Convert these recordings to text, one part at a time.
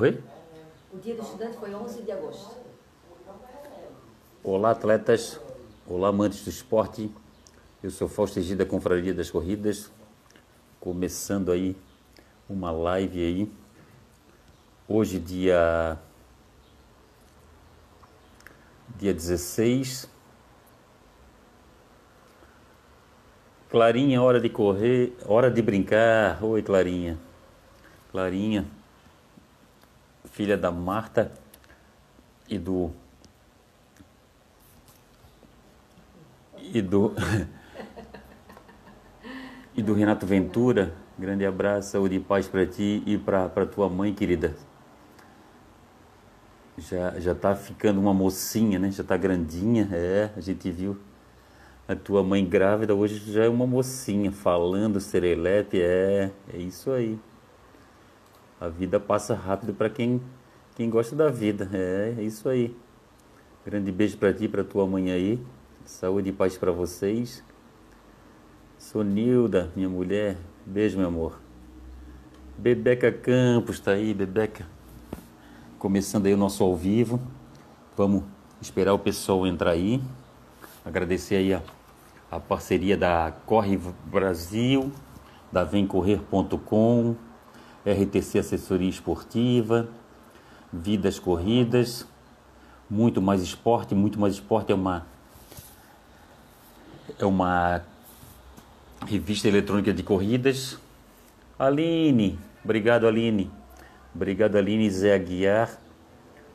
Oi? O dia do estudante foi 11 de agosto. Olá, atletas. Olá, amantes do esporte. Eu sou Fausto Egida, Confraria das Corridas. Começando aí uma live aí. Hoje, dia. Dia 16. Clarinha, hora de correr, hora de brincar. Oi, Clarinha. Clarinha, filha da Marta e do e do e do Renato Ventura. Grande abraço, saúde e paz para ti e para tua mãe querida. Já já tá ficando uma mocinha, né? Já tá grandinha, é, a gente viu. A tua mãe grávida hoje já é uma mocinha falando serelepe, é, é isso aí. A vida passa rápido para quem quem gosta da vida. É, é isso aí. Grande beijo para ti, para tua mãe aí. Saúde e paz para vocês. Sonilda, minha mulher. Beijo, meu amor. Bebeca Campos tá aí, Bebeca. Começando aí o nosso ao vivo. Vamos esperar o pessoal entrar aí. Agradecer aí a, a parceria da Corre Brasil, da vemcorrer.com, RTC Assessoria Esportiva, Vidas Corridas, muito mais esporte, muito mais esporte é uma é uma revista eletrônica de corridas. Aline, obrigado Aline. Obrigado Aline Zé Aguiar.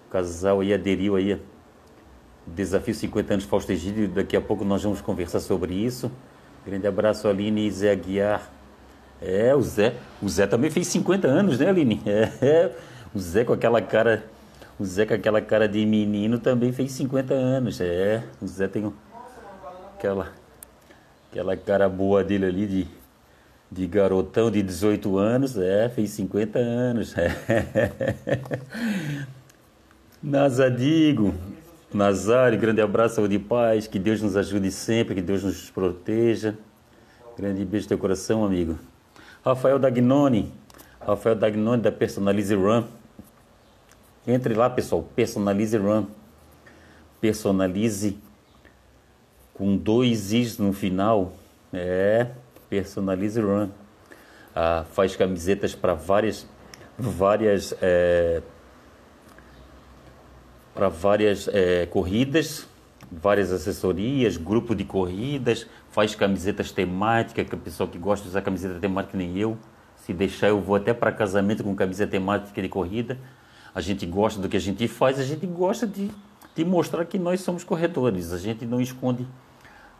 O casal aí aderiu aí. Desafio 50 anos Fausto Egídio. Daqui a pouco nós vamos conversar sobre isso. Grande abraço Aline Zé Aguiar. É, o Zé. O Zé também fez 50 anos, né, Aline? É, o Zé com aquela cara. O Zé com aquela cara de menino também fez 50 anos. É, o Zé tem aquela aquela cara boa dele ali de, de garotão de 18 anos, é, fez 50 anos. É. Nazadigo, Nazário, grande abraço, saúde e paz, que Deus nos ajude sempre, que Deus nos proteja. Grande beijo no teu coração, amigo. Rafael Dagnoni, Rafael Dagnoni da Personalize Run. Entre lá, pessoal, Personalize Run. Personalize com dois is no final. É, Personalize Run. Ah, faz camisetas para várias, várias, é, para várias é, corridas, várias assessorias, grupo de corridas, faz camisetas temáticas, que a pessoa que gosta de usar camiseta temática nem eu. Se deixar, eu vou até para casamento com camiseta temática de corrida. A gente gosta do que a gente faz, a gente gosta de, de mostrar que nós somos corredores. A gente não esconde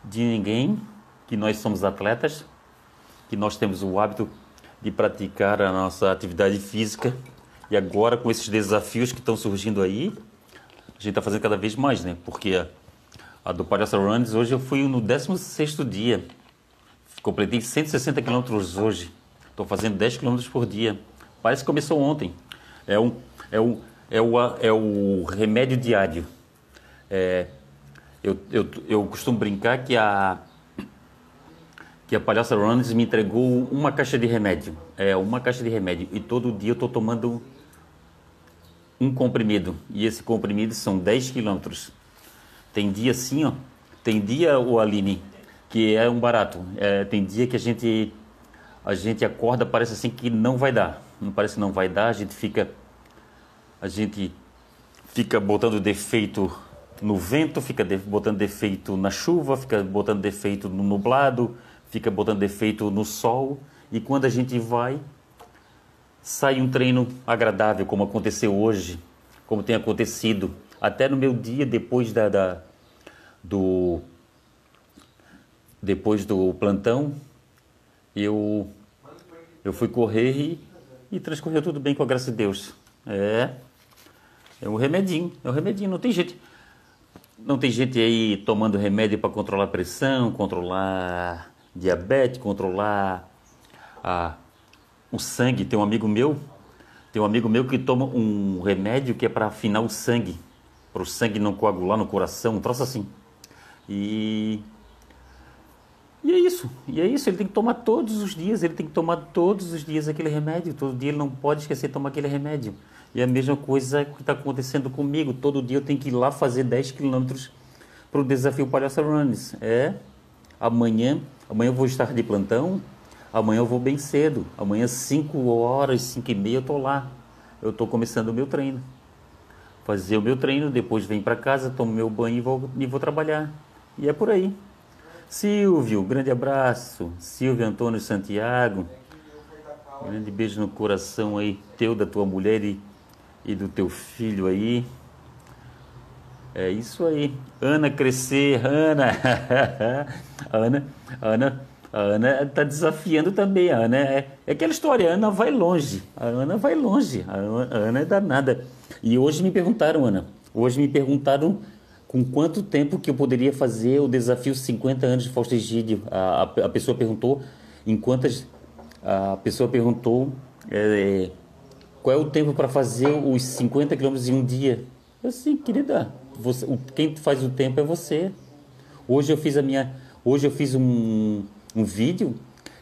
de ninguém que nós somos atletas, que nós temos o hábito de praticar a nossa atividade física. E agora, com esses desafios que estão surgindo aí, a gente está fazendo cada vez mais, né? Porque a, do Palhaço Runs, hoje eu fui no 16 dia. Completei 160 quilômetros hoje. Estou fazendo 10 quilômetros por dia. Parece que começou ontem. É, um, é, um, é, o, é o remédio diário. É, eu, eu, eu costumo brincar que a, que a Palhaça Runs me entregou uma caixa de remédio. É, uma caixa de remédio. E todo dia eu estou tomando um comprimido. E esse comprimido são 10 quilômetros. Tem dia assim, ó. Tem dia, o Aline, que é um barato. É, tem dia que a gente a gente acorda, parece assim que não vai dar. Não parece que não vai dar, a gente fica a gente fica botando defeito no vento, fica botando defeito na chuva, fica botando defeito no nublado, fica botando defeito no sol. E quando a gente vai, sai um treino agradável, como aconteceu hoje, como tem acontecido. Até no meu dia depois da, da do depois do plantão, eu eu fui correr e, e transcorreu tudo bem com a graça de Deus. É, é um remedinho, é um remedinho, não tem jeito. Não tem gente aí tomando remédio para controlar pressão, controlar diabetes, controlar a, o sangue. Tem um amigo meu, tem um amigo meu que toma um remédio que é para afinar o sangue, para o sangue não coagular no coração, um troço assim. E e é isso, e é isso, ele tem que tomar todos os dias, ele tem que tomar todos os dias aquele remédio, todo dia ele não pode esquecer de tomar aquele remédio. E a mesma coisa que está acontecendo comigo. Todo dia eu tenho que ir lá fazer 10 quilômetros para o desafio Palhaço Runs. É, amanhã, amanhã eu vou estar de plantão, amanhã eu vou bem cedo. Amanhã, 5 horas, 5 e meia, eu estou lá. Eu estou começando o meu treino. Fazer o meu treino, depois venho para casa, tomo meu banho e vou, e vou trabalhar. E é por aí. Silvio, grande abraço. Silvio Antônio Santiago. Grande beijo no coração aí, teu, da tua mulher e, e do teu filho aí. É isso aí. Ana crescer, Ana. Ana, Ana, a Ana está desafiando também. A Ana é, é aquela história, a Ana vai longe. A Ana vai longe. A Ana, é danada. E hoje me perguntaram, Ana, hoje me perguntaram com quanto tempo que eu poderia fazer o desafio 50 anos de Fausto Egídio. A, a, a pessoa perguntou em quantas. A pessoa perguntou é, qual é o tempo para fazer os 50 quilômetros em um dia. Eu assim, querida, você, quem faz o tempo é você. Hoje eu fiz a minha. Hoje eu fiz um, um vídeo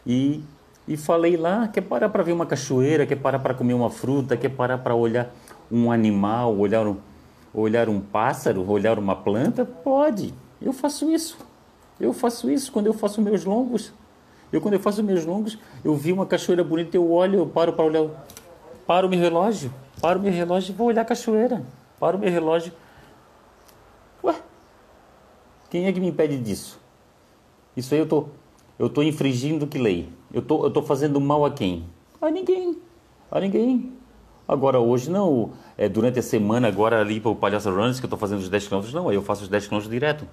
e, e falei lá, quer parar para ver uma cachoeira, quer parar para comer uma fruta, quer parar para olhar um animal, olhar um olhar um pássaro, olhar uma planta? Pode. Eu faço isso. Eu faço isso quando eu faço meus longos. Eu quando eu faço meus longos, eu vi uma cachoeira bonita, eu olho, eu paro para olhar, paro meu relógio, paro meu relógio e vou olhar a cachoeira. Paro meu relógio. Ué? Quem é que me impede disso? Isso aí eu tô eu tô infringindo que lei? Eu tô tô fazendo mal a quem? A ninguém. A ninguém. Agora hoje não, é, durante a semana agora ali para o Palhaço Runs que eu estou fazendo os 10 km, não, aí eu faço os 10 km direto.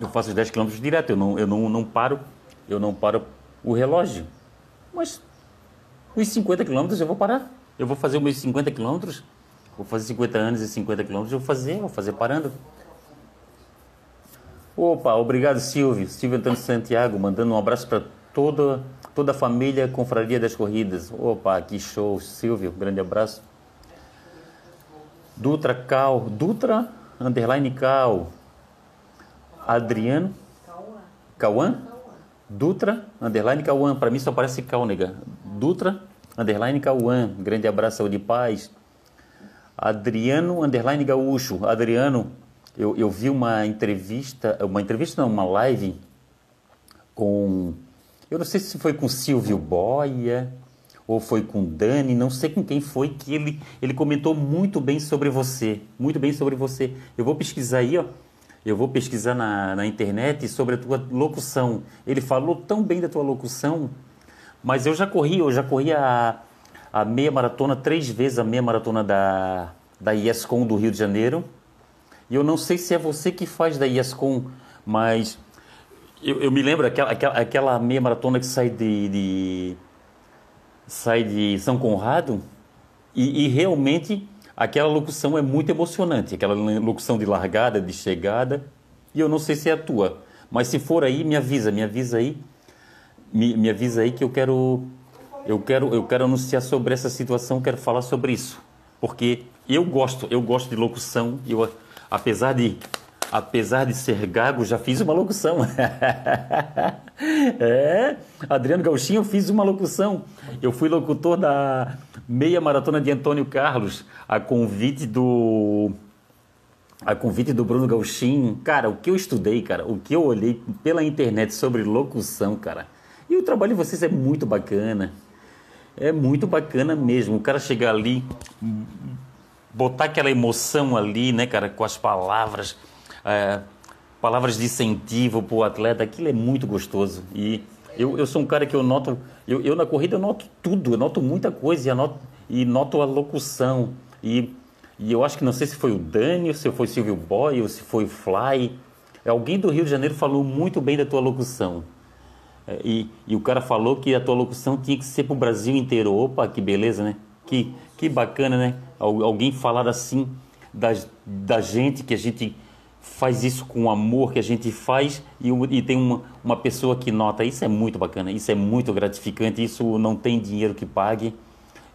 Eu faço os 10 km direto, eu não, eu não, não paro, eu não paro o relógio. Mas os 50 km eu vou parar. Eu vou fazer os meus 50 km, vou fazer 50 anos e 50 km, eu vou fazer, vou fazer parando. Opa, obrigado Silvio, Silvio Antônio Santiago, mandando um abraço para toda toda a família Confraria das Corridas. Opa, que show, Silvio, grande abraço. Dutra Cal, Dutra underline Cal. Adriano Cauã? Dutra underline Cauã, para mim só parece Calnega. Dutra underline Cauã, grande abraço, saúde e paz. Adriano underline Gaúcho, Adriano, eu, eu vi uma entrevista, uma entrevista não, uma live com eu não sei se foi com Silvio Boia ou foi com Dani, não sei com quem foi que ele, ele comentou muito bem sobre você, muito bem sobre você. Eu vou pesquisar aí, ó. Eu vou pesquisar na, na internet sobre a tua locução. Ele falou tão bem da tua locução, mas eu já corri, eu já corri a, a meia maratona três vezes, a meia maratona da, da IESCOM do Rio de Janeiro. E eu não sei se é você que faz da IESCOM, mas eu, eu me lembro aquela, aquela, aquela meia maratona que sai de, de sai de São Conrado e, e, realmente aquela locução é muito emocionante, aquela locução de largada, de chegada. E eu não sei se é a tua, mas se for aí, me avisa, me avisa aí, me, me avisa aí que eu quero, eu quero, eu quero anunciar sobre essa situação, quero falar sobre isso, porque eu gosto, eu gosto de locução. Eu, apesar de apesar de ser gago, já fiz uma locução. é, Adriano Gauchinho, fiz uma locução. Eu fui locutor da meia maratona de Antônio Carlos, a convite do a convite do Bruno Gauchinho. Cara, o que eu estudei, cara, o que eu olhei pela internet sobre locução, cara. E o trabalho de vocês é muito bacana. É muito bacana mesmo. O cara chegar ali, botar aquela emoção ali, né, cara, com as palavras é, palavras de incentivo para o atleta, aquilo é muito gostoso. E eu, eu sou um cara que eu noto, eu, eu na corrida eu noto tudo, eu noto muita coisa e, anoto, e noto a locução. E, e eu acho que não sei se foi o Dani, ou se foi o Silvio Boy, ou se foi o Fly. Alguém do Rio de Janeiro falou muito bem da tua locução. É, e, e o cara falou que a tua locução tinha que ser para o Brasil inteiro. Opa, que beleza, né? Que, que bacana, né? Alguém falar assim da, da gente, que a gente faz isso com amor que a gente faz e, e tem uma, uma pessoa que nota. Isso é muito bacana, isso é muito gratificante, isso não tem dinheiro que pague.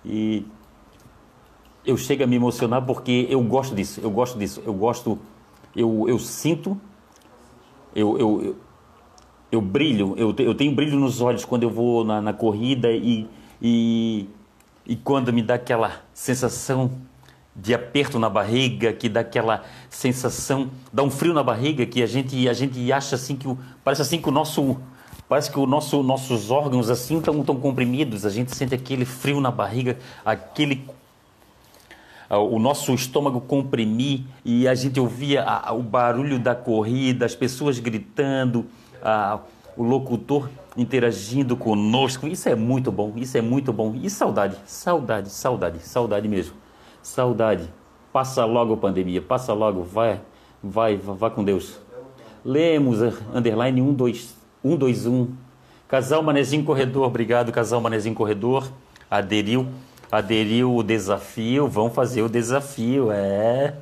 E eu chego a me emocionar porque eu gosto disso, eu gosto disso, eu gosto, eu, eu sinto, eu, eu, eu, eu brilho, eu, eu tenho brilho nos olhos quando eu vou na, na corrida e, e, e quando me dá aquela sensação de aperto na barriga, que dá aquela sensação, dá um frio na barriga, que a gente, a gente acha assim que o, parece assim que o nosso parece que o nosso, nossos órgãos assim estão tão comprimidos, a gente sente aquele frio na barriga, aquele o nosso estômago comprimir e a gente ouvia o barulho da corrida, as pessoas gritando, o locutor interagindo conosco. Isso é muito bom, isso é muito bom. E saudade, saudade, saudade, saudade mesmo. Saudade. Passa logo a pandemia, passa logo, vai, vai, vai com Deus. Lemos, underline 121. Casal Manezinho Corredor, obrigado, Casal Manezinho Corredor. Aderiu, aderiu o desafio, vão fazer o desafio, é.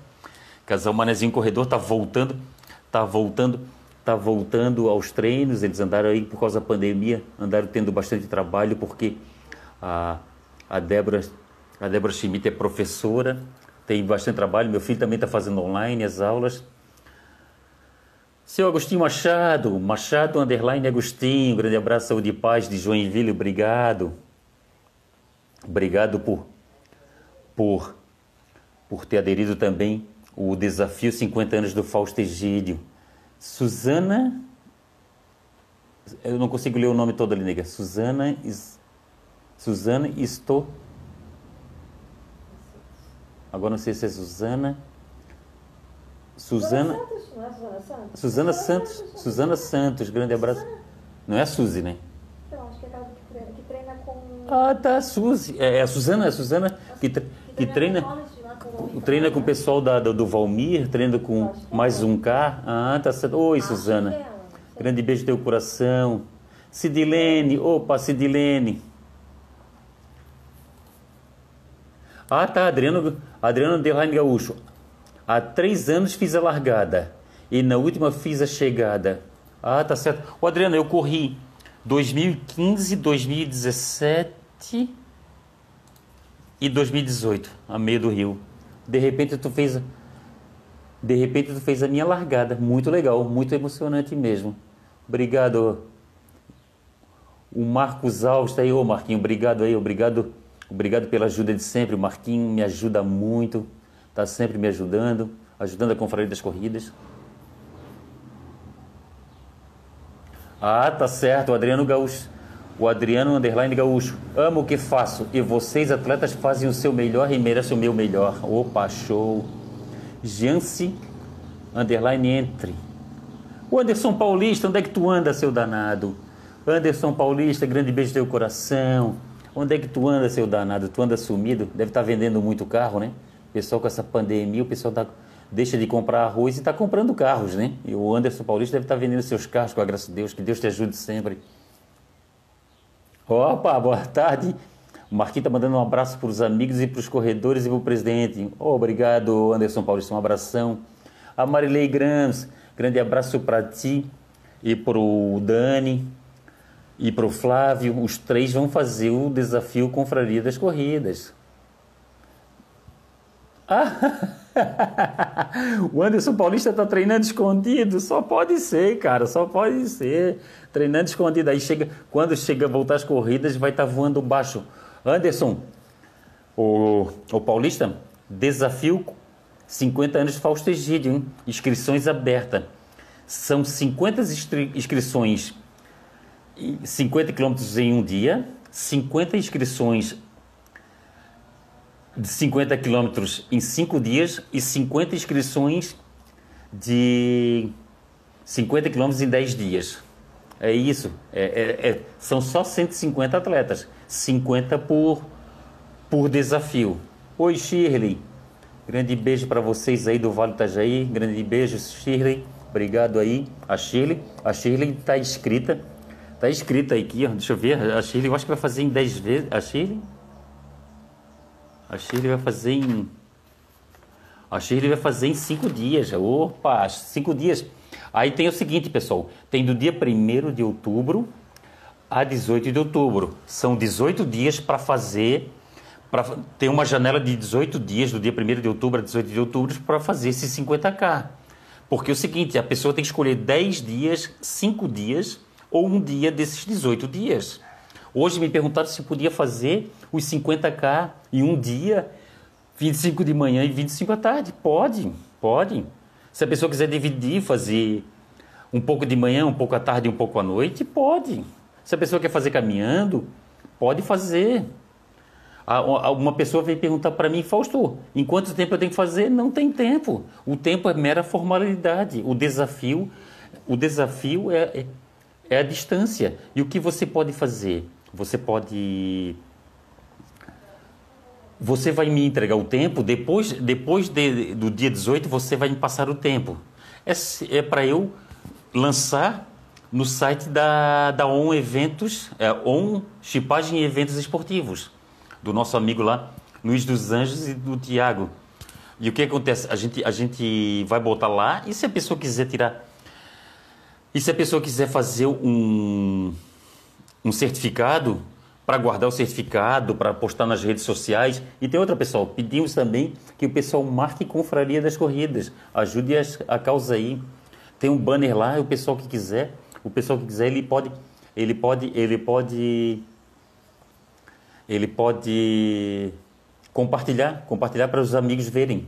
Casal Manezinho Corredor tá voltando, tá voltando, tá voltando aos treinos. Eles andaram aí por causa da pandemia, andaram tendo bastante trabalho, porque a, a Débora a Débora Schmidt é professora, tem bastante trabalho. Meu filho também está fazendo online as aulas. Seu Agostinho Machado, Machado Underline Agostinho, grande abraço, saúde e paz de Joinville, obrigado. Obrigado por, por, por ter aderido também o desafio 50 anos do Fausto Egídio. Suzana, eu não consigo ler o nome todo ali, nega. Suzana, Suzana, estou Agora não sei se é Suzana. Suzana. Suzana Santos. Suzana Santos, grande abraço. Não é a Suzy, né? Não, acho que é aquela que treina com. Ah, tá, Suzy. É, é a Suzana, é a Suzana que, que treina. Treina com o pessoal da, do, do Valmir, treina com mais um K. Ah, tá certo. Oi, Suzana. Grande beijo no teu coração. Sidilene, opa, Sidilene. Ah, tá, Adriano, Adriano Derline Gaúcho. Há três anos fiz a largada e na última fiz a chegada. Ah, tá certo. Ô, Adriano, eu corri 2015, 2017 e 2018, a meio do Rio. De repente tu fez de repente tu fez a minha largada, muito legal, muito emocionante mesmo. Obrigado. O Marcos Alves está aí, ô Marquinho, obrigado aí, obrigado Obrigado pela ajuda de sempre. O Marquinho me ajuda muito, está sempre me ajudando, ajudando a Confraria das Corridas. Ah, tá certo, o Adriano Gaúcho. O Adriano Underline Gaúcho. Amo o que faço e vocês, atletas, fazem o seu melhor e merecem o meu melhor. Opa, show. Jance Underline Entre. O Anderson Paulista, onde é que tu anda, seu danado? Anderson Paulista, grande beijo no teu coração. Onde é que tu anda, seu danado? Tu anda sumido? Deve estar tá vendendo muito carro, né? O pessoal com essa pandemia, o pessoal tá, deixa de comprar arroz e está comprando carros, né? E o Anderson Paulista deve estar tá vendendo seus carros, com a graça de Deus. Que Deus te ajude sempre. Opa, boa tarde. O Marquinhos está mandando um abraço para os amigos e para os corredores e para o presidente. Oh, obrigado, Anderson Paulista. Um abração. A Marilei Grams, grande abraço para ti e para o Dani e para o Flávio, os três vão fazer o desafio Confraria das Corridas. Ah, o Anderson Paulista está treinando escondido? Só pode ser, cara, só pode ser. Treinando escondido. Aí chega, quando chega voltar às corridas, vai estar tá voando baixo. Anderson, o, o Paulista, desafio 50 anos de Fausto Egídio, hein? inscrições abertas. São 50 inscrições 50 quilômetros em um dia, 50 inscrições de 50 quilômetros em 5 dias e 50 inscrições de 50 quilômetros em 10 dias. É isso. É, é, é, são só 150 atletas. 50 por, por desafio. Oi, Shirley. Grande beijo para vocês aí do Vale Itajaí. Grande beijo, Shirley. Obrigado aí. A Shirley. A Shirley está inscrita Tá escrito aqui, ó. Deixa eu ver. A Shirley, eu acho que vai fazer em 10 vezes. A Shirley? A Shirley vai fazer em. A Shirley vai fazer em 5 dias. Opa, 5 dias. Aí tem o seguinte, pessoal. Tem do dia 1 de outubro a 18 de outubro. São 18 dias para fazer. Pra, tem uma janela de 18 dias, do dia 1 de outubro a 18 de outubro, para fazer esses 50k. Porque é o seguinte, a pessoa tem que escolher 10 dias, 5 dias ou um dia desses 18 dias. Hoje me perguntaram se podia fazer os 50k em um dia, 25 de manhã e 25 à tarde. Pode, pode. Se a pessoa quiser dividir, fazer um pouco de manhã, um pouco à tarde um pouco à noite, pode. Se a pessoa quer fazer caminhando, pode fazer. Uma pessoa veio perguntar para mim, Fausto, em quanto tempo eu tenho que fazer? Não tem tempo. O tempo é mera formalidade. O desafio, o desafio é, é, é a distância. E o que você pode fazer? Você pode você vai me entregar o tempo, depois, depois de, do dia 18 você vai me passar o tempo. É, é para eu lançar no site da, da ON Eventos, é, ON Chipagem Eventos Esportivos do nosso amigo lá, Luiz dos Anjos e do Tiago. E o que acontece? A gente, a gente vai botar lá e se a pessoa quiser tirar. E se a pessoa quiser fazer um, um certificado, para guardar o certificado, para postar nas redes sociais. E tem outra, pessoal, pedimos também que o pessoal marque Confraria das Corridas. Ajude a causa aí. Tem um banner lá, o pessoal que quiser, o pessoal que quiser, ele pode, ele pode, ele pode ele pode compartilhar, compartilhar para os amigos verem.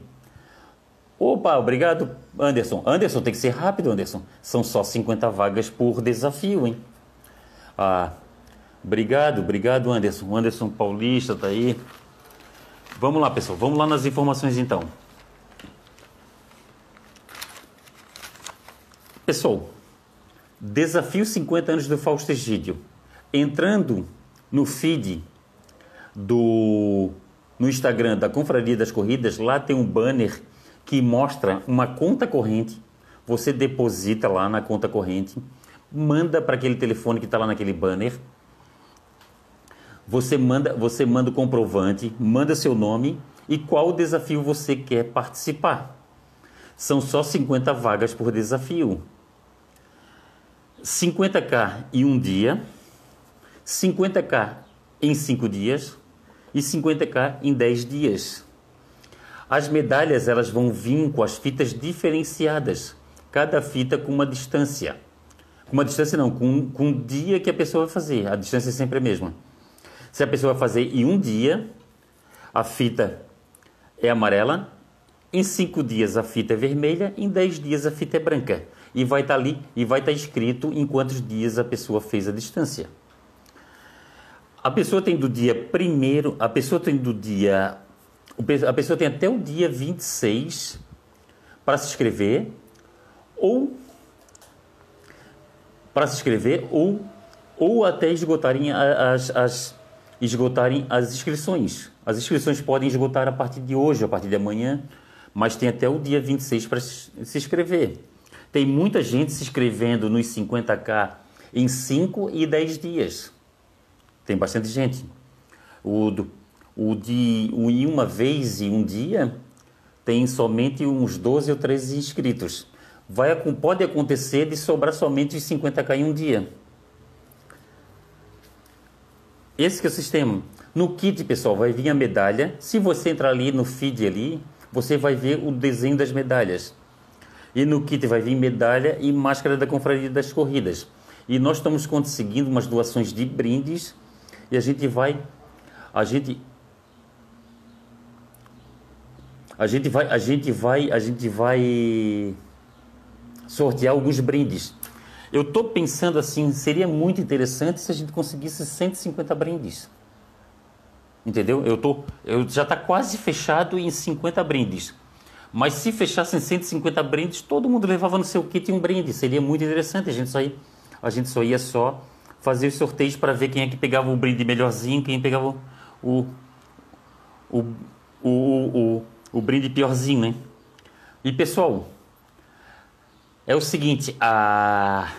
Opa, obrigado, Anderson. Anderson, tem que ser rápido, Anderson. São só 50 vagas por desafio, hein? Ah, obrigado, obrigado, Anderson. O Anderson Paulista tá aí. Vamos lá, pessoal. Vamos lá nas informações então. Pessoal, desafio 50 anos do Fausto Egídio. Entrando no feed do no Instagram da Confraria das Corridas, lá tem um banner que mostra uma conta corrente. Você deposita lá na conta corrente, manda para aquele telefone que está lá naquele banner. Você manda, você manda o comprovante, manda seu nome e qual desafio você quer participar. São só 50 vagas por desafio. 50k em um dia, 50k em cinco dias, e 50k em 10 dias. As medalhas elas vão vir com as fitas diferenciadas, cada fita com uma distância. Com uma distância não, com, com um dia que a pessoa vai fazer, a distância é sempre a mesma. Se a pessoa fazer em um dia, a fita é amarela, em cinco dias a fita é vermelha, em 10 dias a fita é branca. E vai estar tá ali e vai estar tá escrito em quantos dias a pessoa fez a distância. A pessoa tem do dia primeiro, a pessoa tem do dia. A pessoa tem até o dia 26 para se inscrever, ou para se inscrever, ou, ou até esgotarem as, as, esgotarem as inscrições. As inscrições podem esgotar a partir de hoje, a partir de amanhã, mas tem até o dia 26 para se inscrever. Tem muita gente se inscrevendo nos 50k em 5 e 10 dias. Tem bastante gente. O, do, o de o em uma vez e um dia tem somente uns 12 ou 13 inscritos. Vai, pode acontecer de sobrar somente os 50k em um dia. Esse que é o sistema. No kit, pessoal, vai vir a medalha. Se você entrar ali no feed ali, você vai ver o desenho das medalhas. E no kit vai vir medalha e máscara da Confraria das Corridas. E nós estamos conseguindo umas doações de brindes e a gente vai a gente a gente vai a gente vai a gente vai sortear alguns brindes. Eu estou pensando assim, seria muito interessante se a gente conseguisse 150 brindes. Entendeu? Eu tô eu já está quase fechado em 50 brindes. Mas se fechassem 150 brindes, todo mundo levava no seu kit um brinde. Seria muito interessante. A gente só ia, a gente só ia só fazer os sorteios para ver quem é que pegava o brinde melhorzinho, quem pegava o, o, o, o, o brinde piorzinho, né? E pessoal, é o seguinte, a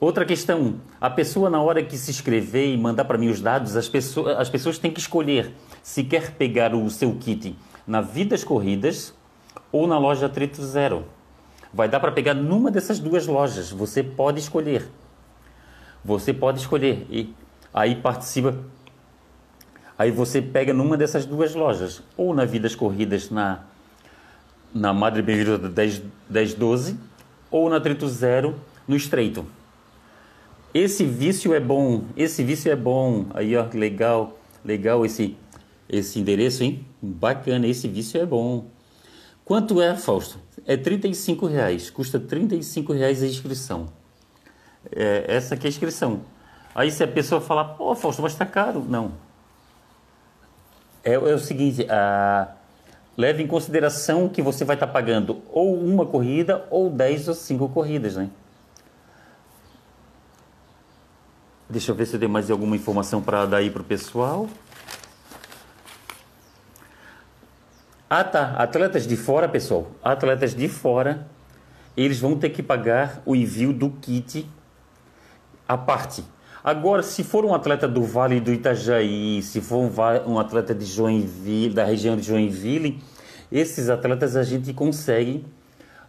outra questão, a pessoa na hora que se inscrever e mandar para mim os dados, as pessoas, as pessoas têm que escolher se quer pegar o seu kit na Vidas Corridas ou na loja Trito Zero. Vai dar para pegar numa dessas duas lojas, você pode escolher. Você pode escolher e aí participa. Aí você pega numa dessas duas lojas, ou na Vidas Corridas na, na Madre Benedita 10, 1012, ou na Trito Zero no Estreito. Esse vício é bom, esse vício é bom, aí ó, legal. Legal esse, esse endereço, hein? Bacana, esse vício é bom. Quanto é, Fausto? É 35 reais, custa 35 reais a inscrição. É, essa aqui é a inscrição. Aí se a pessoa falar, pô, Fausto, mas está caro. Não. É, é o seguinte, a, leve em consideração que você vai estar tá pagando ou uma corrida ou 10 ou 5 corridas, né? Deixa eu ver se eu dei mais alguma informação para dar aí para o pessoal. Ah, tá. Atletas de fora, pessoal. Atletas de fora, eles vão ter que pagar o envio do kit à parte. Agora, se for um atleta do Vale do Itajaí, se for um, um atleta de Joinville, da região de Joinville, esses atletas a gente consegue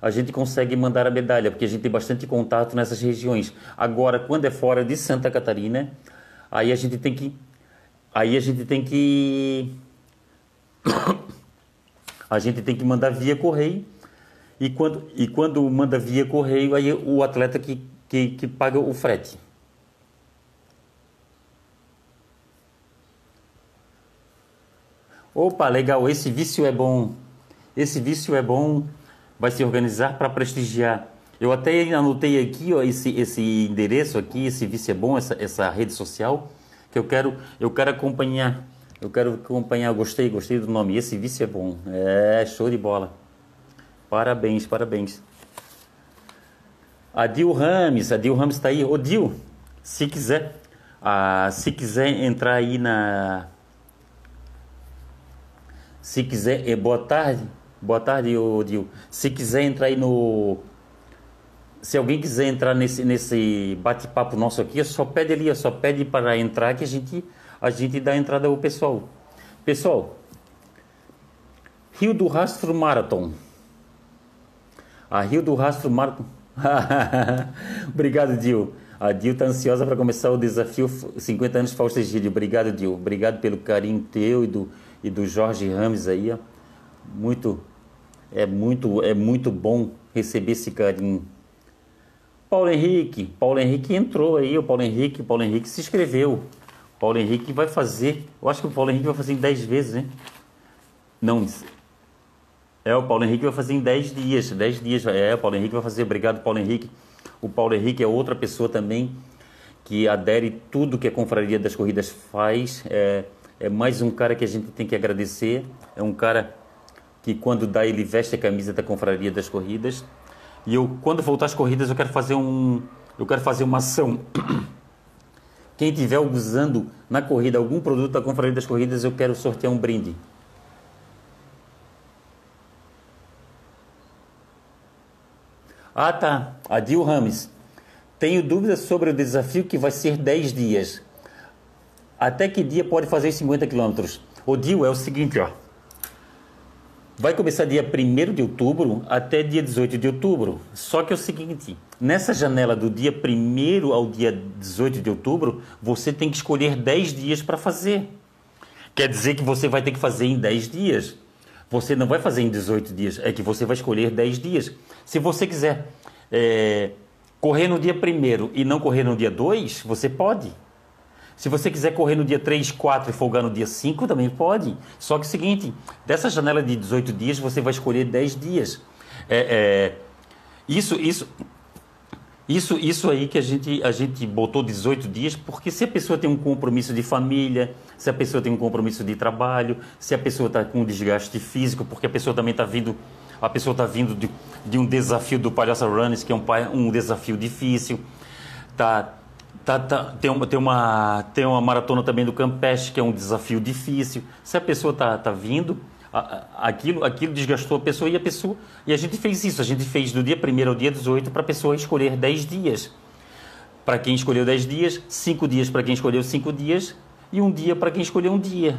a gente consegue mandar a medalha, porque a gente tem bastante contato nessas regiões. Agora, quando é fora de Santa Catarina, aí a gente tem que aí a gente tem que a gente tem que mandar via correio. E quando, e quando manda via correio, aí o atleta que, que, que paga o frete. Opa, legal, esse vício é bom. Esse vício é bom vai se organizar para prestigiar. Eu até anotei aqui ó, esse, esse endereço aqui, esse vice é bom, essa, essa rede social, que eu quero, eu quero acompanhar. Eu quero acompanhar, gostei, gostei do nome. Esse vice é bom. É, show de bola. Parabéns, parabéns. A Dil Rames, a Dil Rames está aí. Ô Dil, se quiser, ah, se quiser entrar aí na. Se quiser, é, boa tarde. Boa tarde, Dil. Se quiser entrar aí no. Se alguém quiser entrar nesse, nesse bate-papo nosso aqui, só pede ali, só pede para entrar que a gente, a gente dá entrada ao pessoal. Pessoal, Rio do Rastro Marathon. A Rio do Rastro Marathon. Obrigado, Dil. A Dil está ansiosa para começar o desafio 50 anos Fausto Egídio. Obrigado, Dil. Obrigado pelo carinho teu e do, e do Jorge Rames aí. Ó. Muito, é muito, é muito bom receber esse carinho. Paulo Henrique, Paulo Henrique entrou aí, o Paulo Henrique, Paulo Henrique se inscreveu. Paulo Henrique vai fazer, eu acho que o Paulo Henrique vai fazer em 10 vezes, né? Não, é, o Paulo Henrique vai fazer em 10 dias, 10 dias, é, o Paulo Henrique vai fazer, obrigado Paulo Henrique. O Paulo Henrique é outra pessoa também que adere tudo que a Confraria das Corridas faz, é, é mais um cara que a gente tem que agradecer, é um cara que quando dá ele veste a camisa da confraria das corridas. E eu quando voltar às corridas eu quero fazer um eu quero fazer uma ação. Quem tiver usando na corrida algum produto da confraria das corridas, eu quero sortear um brinde. Ah, tá. Adil Rames. Tenho dúvidas sobre o desafio que vai ser 10 dias. Até que dia pode fazer 50 quilômetros? O Dil é o seguinte, ó. Vai começar dia 1 de outubro até dia 18 de outubro. Só que é o seguinte, nessa janela do dia 1 ao dia 18 de outubro, você tem que escolher 10 dias para fazer. Quer dizer que você vai ter que fazer em 10 dias. Você não vai fazer em 18 dias, é que você vai escolher 10 dias. Se você quiser é, correr no dia 1 e não correr no dia 2, você pode. Se você quiser correr no dia 3, 4 e folgar no dia 5, também pode. Só que é o seguinte, dessa janela de 18 dias, você vai escolher 10 dias. É, é, isso, isso, isso, isso aí que a gente, a gente botou 18 dias, porque se a pessoa tem um compromisso de família, se a pessoa tem um compromisso de trabalho, se a pessoa está com um desgaste físico, porque a pessoa também está vindo, a pessoa está vindo de, de um desafio do Palhaça Runners, que é um, um desafio difícil, tá Tá, tá, tem, uma, tem, uma, tem uma maratona também do Campeche, que é um desafio difícil. Se a pessoa está tá vindo, a, aquilo, aquilo desgastou a pessoa e a pessoa. E a gente fez isso. A gente fez do dia 1 ao dia 18 para a pessoa escolher 10 dias. Para quem escolheu 10 dias, 5 dias para quem escolheu 5 dias e um dia para quem escolheu um dia.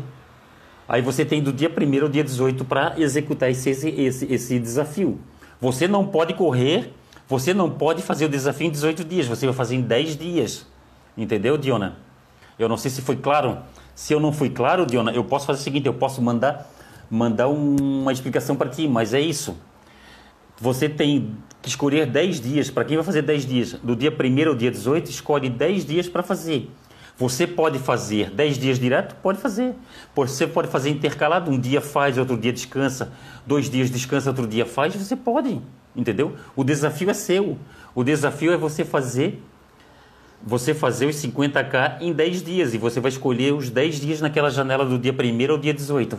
Aí você tem do dia 1 ao dia 18 para executar esse, esse, esse desafio. Você não pode correr, você não pode fazer o desafio em 18 dias, você vai fazer em 10 dias. Entendeu, Diona? Eu não sei se foi claro. Se eu não fui claro, Diona, eu posso fazer o seguinte: eu posso mandar, mandar uma explicação para ti, mas é isso. Você tem que escolher 10 dias. Para quem vai fazer 10 dias? Do dia 1 ao dia 18, escolhe 10 dias para fazer. Você pode fazer 10 dias direto? Pode fazer. Você pode fazer intercalado, um dia faz, outro dia descansa, dois dias descansa, outro dia faz, você pode, entendeu? O desafio é seu. O desafio é você fazer você fazer os 50k em 10 dias e você vai escolher os 10 dias naquela janela do dia 1 ao dia 18.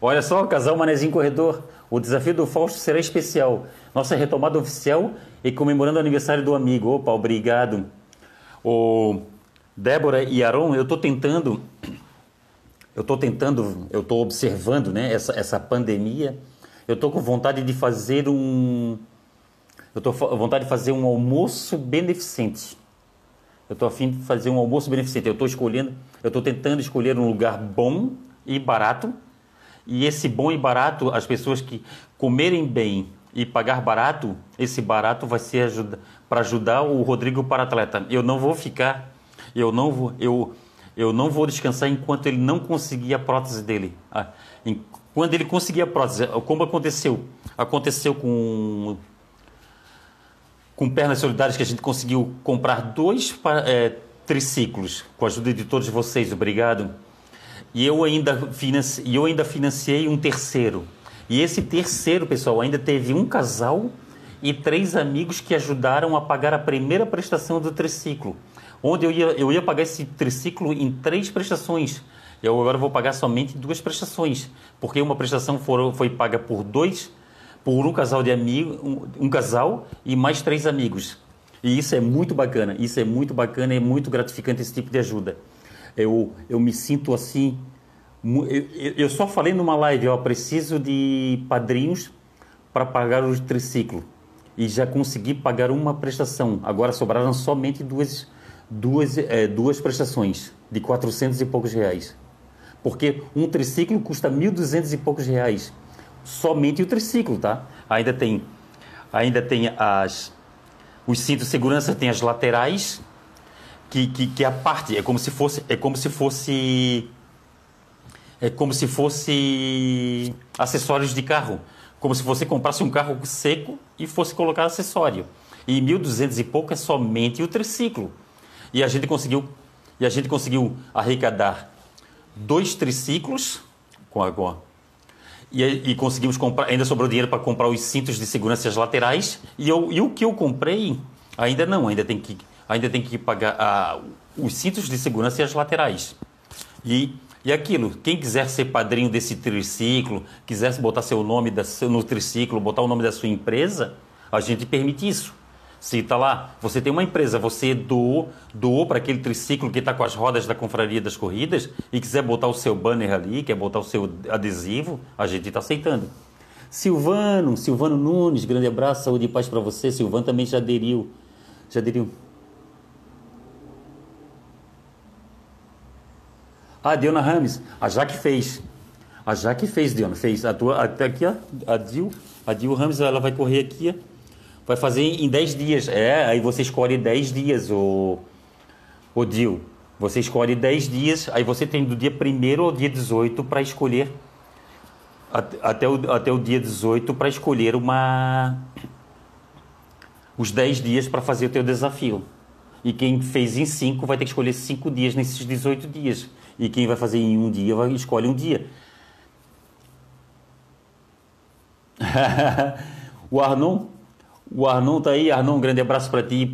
Olha só, casal Manezinho Corredor, o desafio do Fausto será especial. Nossa retomada oficial e comemorando o aniversário do amigo. Opa, obrigado. O Débora e Aaron, eu estou tentando, eu estou tentando, eu estou observando, né, essa, essa pandemia. Eu estou com vontade de fazer um, eu estou com vontade de fazer um almoço beneficente. Eu estou afim de fazer um almoço beneficente. Eu estou escolhendo, eu estou tentando escolher um lugar bom e barato. E esse bom e barato, as pessoas que comerem bem e pagar barato, esse barato vai ser ajuda, para ajudar o Rodrigo para atleta. Eu não vou ficar, eu não vou, eu, eu não vou descansar enquanto ele não conseguir a prótese dele. Ah, quando ele conseguir a prótese, como aconteceu? Aconteceu com com pernas solidárias que a gente conseguiu comprar dois é, triciclos com a ajuda de todos vocês, obrigado. E eu ainda, financi, eu ainda financiei um terceiro. E esse terceiro, pessoal, ainda teve um casal e três amigos que ajudaram a pagar a primeira prestação do triciclo. Onde eu ia, eu ia pagar esse triciclo em três prestações. Eu agora vou pagar somente duas prestações, porque uma prestação for, foi paga por dois, por um casal de amigos, um, um casal e mais três amigos. E isso é muito bacana, isso é muito bacana e é muito gratificante esse tipo de ajuda. Eu, eu me sinto assim eu, só falei numa live, ó, preciso de padrinhos para pagar o triciclo. E já consegui pagar uma prestação. Agora sobraram somente duas, duas, é, duas prestações de 400 e poucos reais. Porque um triciclo custa 1.200 e poucos reais. Somente o triciclo, tá? Ainda tem, ainda tem as, os cintos de segurança, tem as laterais, que, que, que é a parte, é como se fosse, é como se fosse é como se fosse acessórios de carro, como se você comprasse um carro seco e fosse colocar acessório. E 1.200 e pouco é somente o triciclo. E a gente conseguiu e a gente conseguiu arrecadar dois triciclos com a, com a e, e, conseguimos comprar, ainda sobrou dinheiro para comprar os cintos de segurança laterais e, eu, e o que eu comprei ainda não, ainda tem que ainda tem que pagar ah, os cintos de segurança laterais. E e aquilo, quem quiser ser padrinho desse triciclo, quiser botar seu nome no triciclo, botar o nome da sua empresa, a gente permite isso. Está lá, você tem uma empresa, você doou, doou para aquele triciclo que está com as rodas da Confraria das Corridas e quiser botar o seu banner ali, quer botar o seu adesivo, a gente está aceitando. Silvano, Silvano Nunes, grande abraço, saúde e paz para você. Silvano também já aderiu. Já aderiu. Ah, Diona Rames, a Jaque fez. A Jaque fez, Diona, fez. A tua, até aqui, a Dil, a Dil Rames, ela vai correr aqui, ó, vai fazer em 10 dias. É, aí você escolhe 10 dias, o, o Dil. Você escolhe 10 dias, aí você tem do dia 1 ao dia 18 para escolher, até o, até o dia 18 para escolher uma os 10 dias para fazer o teu desafio. E quem fez em 5 vai ter que escolher 5 dias nesses 18 dias. E quem vai fazer em um dia, vai, escolhe um dia. o Arnon, o Arnon tá aí. Arnon, um grande abraço para ti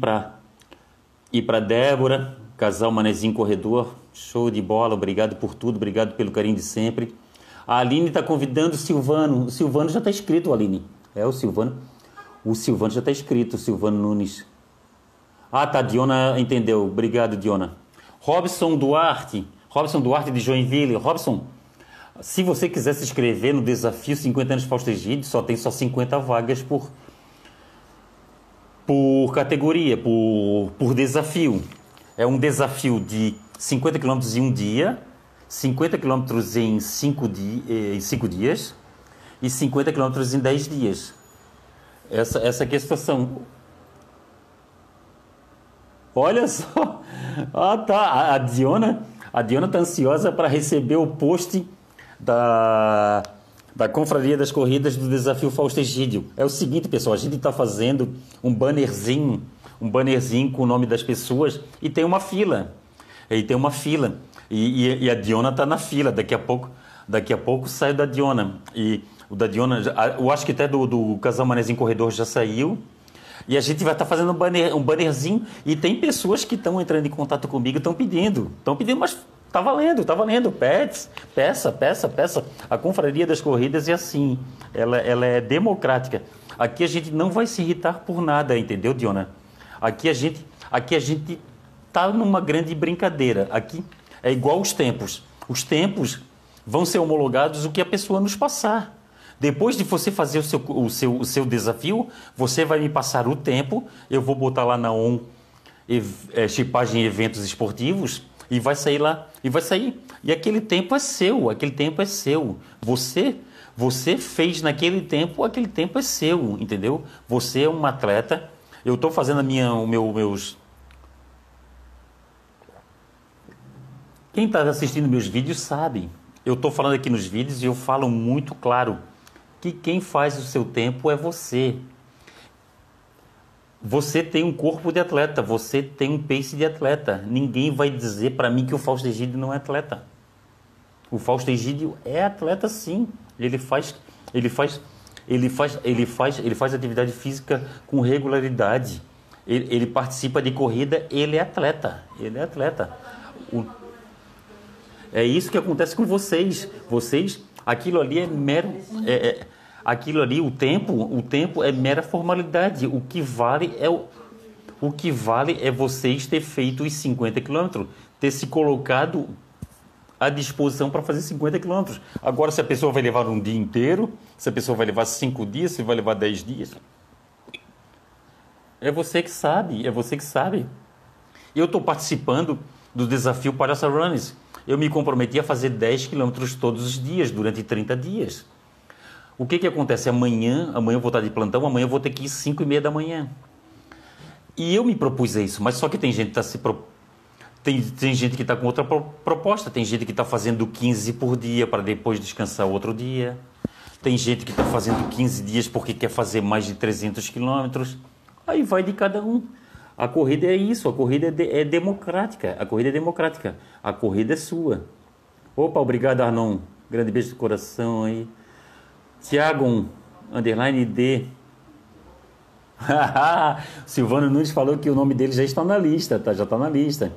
e para Débora, casal Manezinho Corredor. Show de bola, obrigado por tudo, obrigado pelo carinho de sempre. A Aline está convidando o Silvano. O Silvano já está escrito, Aline. É o Silvano. O Silvano já está escrito, o Silvano Nunes. Ah, tá, Diona entendeu. Obrigado, Diona. Robson Duarte. Robson Duarte de Joinville. Robson, se você quiser se inscrever no desafio 50 anos Fausto Egídio, só tem só 50 vagas por, por categoria, por, por desafio. É um desafio de 50 km em um dia, 50 km em 5 di cinco dias e 50 km em 10 dias. Essa, essa aqui é a situação. Olha só. Ah, tá. A Diona a Diana está ansiosa para receber o post da, da Confraria das Corridas do Desafio Fausto Egídio. É o seguinte, pessoal, a gente está fazendo um bannerzinho, um bannerzinho com o nome das pessoas e tem uma fila. E tem uma fila. E, e, e a Diona está na fila. Daqui a pouco, daqui a pouco sai da Diona. E o da Diona, eu acho que até do, do Casal Manezinho Corredor já saiu. E a gente vai estar tá fazendo um, banner, um bannerzinho. E tem pessoas que estão entrando em contato comigo, estão pedindo. Estão pedindo, mas Tá valendo, tá valendo. Pets, peça, peça, peça. A confraria das corridas é assim. Ela, ela é democrática. Aqui a gente não vai se irritar por nada, entendeu, Diona? Aqui a gente, aqui a gente tá numa grande brincadeira. Aqui é igual os tempos. Os tempos vão ser homologados o que a pessoa nos passar. Depois de você fazer o seu, o seu, o seu desafio, você vai me passar o tempo, eu vou botar lá na ON é, chipagem eventos esportivos e vai sair lá, e vai sair. E aquele tempo é seu, aquele tempo é seu. Você você fez naquele tempo, aquele tempo é seu, entendeu? Você é um atleta. Eu estou fazendo a minha, o meu, meus. Quem está assistindo meus vídeos sabe. Eu estou falando aqui nos vídeos e eu falo muito claro que quem faz o seu tempo é você. Você tem um corpo de atleta, você tem um pace de atleta. Ninguém vai dizer para mim que o Fausto Egídio não é atleta. O Fausto Egídio é atleta sim. Ele faz, ele faz, ele faz, ele faz, ele faz atividade física com regularidade. Ele, ele participa de corrida, ele é atleta. Ele é atleta. O, é isso que acontece com vocês. Vocês, aquilo ali é mero. É, é, aquilo ali, o tempo, o tempo é mera formalidade. O que vale é o, o que vale é vocês ter feito os 50 quilômetros, ter se colocado à disposição para fazer 50 quilômetros. Agora, se a pessoa vai levar um dia inteiro, se a pessoa vai levar cinco dias, se vai levar 10 dias, é você que sabe, é você que sabe. Eu estou participando do desafio Palhaça Runners. Eu me comprometi a fazer 10 quilômetros todos os dias, durante 30 dias. O que, que acontece? Amanhã, amanhã eu vou estar de plantão, amanhã eu vou ter que ir 5 e meia da manhã. E eu me propus isso, mas só que tem gente que está se pro... tem, tem gente que está com outra proposta, tem gente que está fazendo 15 por dia para depois descansar outro dia. Tem gente que está fazendo 15 dias porque quer fazer mais de 300 quilômetros. Aí vai de cada um. A corrida é isso, a corrida é, de, é, democrática. A corrida é democrática. A corrida é sua. Opa, obrigado, Arnon. Grande beijo do coração aí. Tiago underline D. Silvano Nunes falou que o nome dele já está na lista, tá? Já está na lista.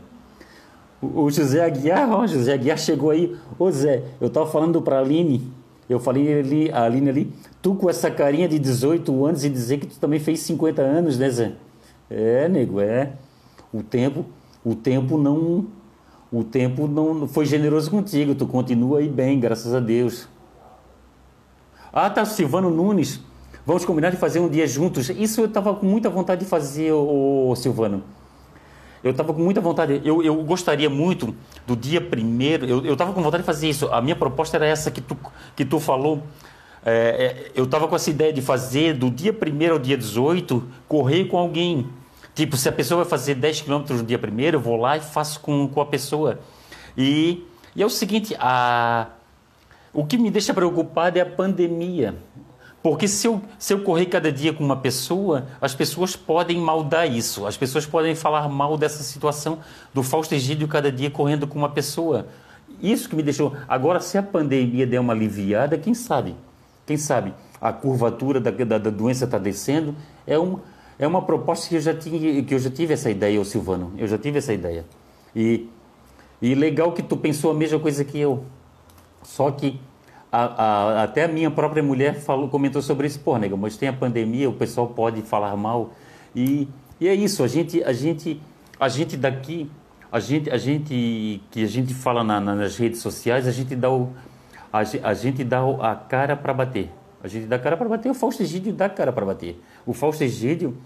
O, José Aguiar, José Aguiar chegou aí. Ô Zé, eu estava falando para a Aline, eu falei ali, a Aline ali, tu com essa carinha de 18 anos e dizer que tu também fez 50 anos, né, Zé? É, nego, é. O tempo, o tempo não, o tempo não foi generoso contigo, tu continua aí bem, graças a Deus. Ah, tá, Silvano Nunes. Vamos combinar de fazer um dia juntos. Isso eu estava com muita vontade de fazer, o Silvano. Eu estava com muita vontade. Eu, eu gostaria muito do dia primeiro. Eu estava com vontade de fazer isso. A minha proposta era essa que tu, que tu falou. É, é, eu estava com essa ideia de fazer do dia primeiro ao dia 18, correr com alguém. Tipo, se a pessoa vai fazer 10 quilômetros no dia primeiro, eu vou lá e faço com, com a pessoa. E, e é o seguinte, a, o que me deixa preocupado é a pandemia. Porque se eu, se eu correr cada dia com uma pessoa, as pessoas podem maldar isso. As pessoas podem falar mal dessa situação do Fausto Egídio cada dia correndo com uma pessoa. Isso que me deixou. Agora, se a pandemia der uma aliviada, quem sabe? Quem sabe? A curvatura da, da, da doença está descendo. É, um, é uma proposta que eu, já tinha, que eu já tive essa ideia, Silvano. Eu já tive essa ideia. E, e legal que tu pensou a mesma coisa que eu. Só que a, a, até a minha própria mulher falou, comentou sobre isso, pô, nega, mas tem a pandemia, o pessoal pode falar mal. E, e é isso, a gente, a gente, a gente daqui, a gente, a gente que a gente fala na, na, nas redes sociais, a gente dá o, a, a gente dá a cara para bater. A gente dá cara para bater, o Fausto Egídio dá cara para bater. O Fausto Egídio,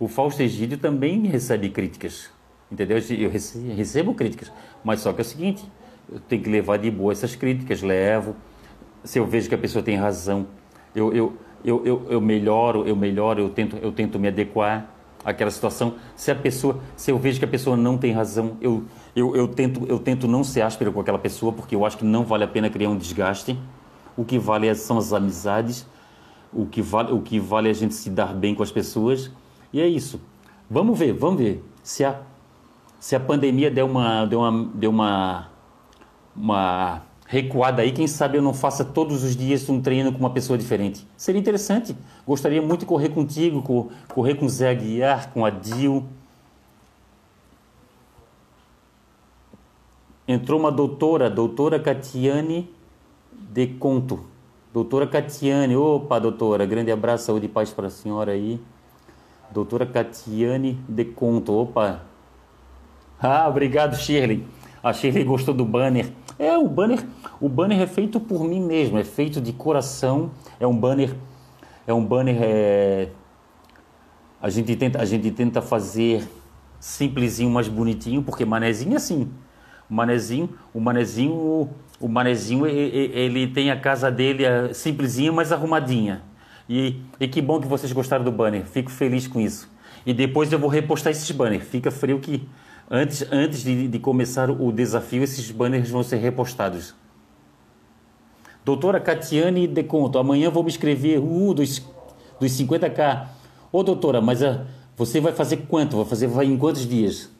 o Fausto Egídio também recebe críticas. Entendeu? Eu recebo críticas, mas só que é o seguinte, eu tenho que levar de boa essas críticas, levo. Se eu vejo que a pessoa tem razão, eu, eu, eu, eu, eu melhoro, eu melhoro, eu tento, eu tento me adequar àquela situação. Se a pessoa, se eu vejo que a pessoa não tem razão, eu, eu, eu, tento, eu tento não ser áspero com aquela pessoa, porque eu acho que não vale a pena criar um desgaste. O que vale são as amizades, o que vale, o que vale é a gente se dar bem com as pessoas. E é isso. Vamos ver, vamos ver se a, se a pandemia der uma, deu uma, deu uma, uma recuada aí, quem sabe eu não faça todos os dias um treino com uma pessoa diferente. Seria interessante. Gostaria muito de correr contigo, correr com o Zé Aguiar, com a Dil. Entrou uma doutora, doutora Catiane de Conto. Doutora Catiane, opa, doutora, grande abraço, saúde e paz para a senhora aí. Doutora Catiane de Conto, opa. Ah, obrigado, Shirley. A Shirley gostou do banner. É, o banner, o banner é feito por mim mesmo, é feito de coração. É um banner, é um banner. É... A gente tenta, a gente tenta fazer simplesinho, mais bonitinho, porque manezinho é assim. O manezinho, o manezinho, o manezinho, ele tem a casa dele é simplesinha, mas arrumadinha. E, e que bom que vocês gostaram do banner. Fico feliz com isso. E depois eu vou repostar esses banners. Fica frio que Antes, antes de, de começar o desafio, esses banners vão ser repostados. Doutora Catiane Deconto, amanhã vou me inscrever uh, dos, dos 50k. Ô doutora, mas uh, você vai fazer quanto? Vai fazer vai em quantos dias?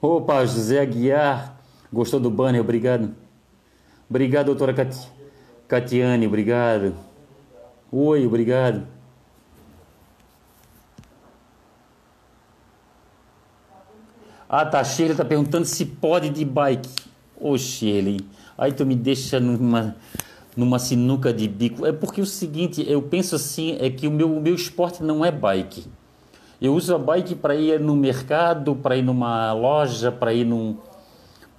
Opa, José Aguiar, gostou do banner? Obrigado. Obrigado, doutora Cat... Catiane, obrigado. Oi, obrigado. Ah, tá, Shirley tá perguntando se pode de bike. Ô, Shirley, aí tu me deixa numa, numa sinuca de bico. É porque o seguinte, eu penso assim, é que o meu, o meu esporte não é bike. Eu uso a bike para ir no mercado, para ir numa loja, para ir num,